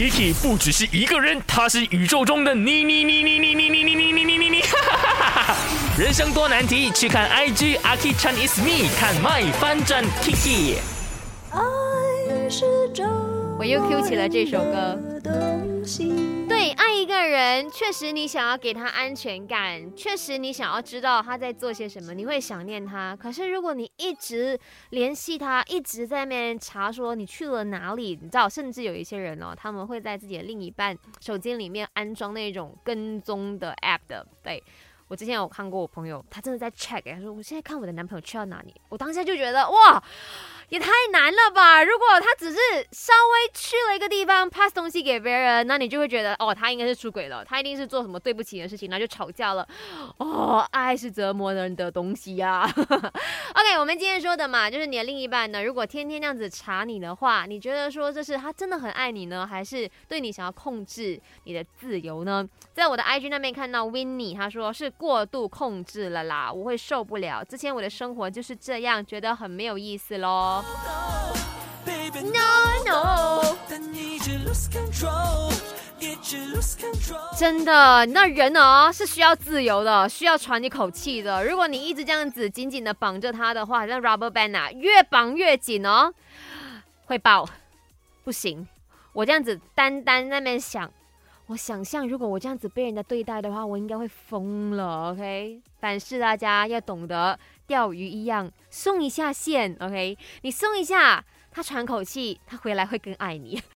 Kiki 不只是一个人，他是宇宙中的你你你你你你你你你你你你你，人生多难题，去看 IG 阿 k i Chan is me，看 My 翻转 Kiki。我又 Q 起了这首歌。人，确实你想要给他安全感，确实你想要知道他在做些什么，你会想念他。可是如果你一直联系他，一直在那边查说你去了哪里，你知道，甚至有一些人哦，他们会在自己的另一半手机里面安装那种跟踪的 app 的。对我之前有看过，我朋友他真的在 check，他说我现在看我的男朋友去到哪里，我当下就觉得哇。也太难了吧！只是稍微去了一个地方 pass 东西给别人，那你就会觉得哦，他应该是出轨了，他一定是做什么对不起的事情，那就吵架了。哦，爱是折磨人的东西呀。OK，我们今天说的嘛，就是你的另一半呢，如果天天那样子查你的话，你觉得说这是他真的很爱你呢，还是对你想要控制你的自由呢？在我的 IG 那边看到 Winnie，他说是过度控制了啦，我会受不了。之前我的生活就是这样，觉得很没有意思喽。No no，真的，那人哦是需要自由的，需要喘一口气的。如果你一直这样子紧紧的绑着他的话，像 rubber band 啊，越绑越紧哦，会爆，不行。我这样子单单那边想，我想象如果我这样子被人家对待的话，我应该会疯了。OK，但是大家要懂得。钓鱼一样，松一下线，OK，你松一下，他喘口气，他回来会更爱你。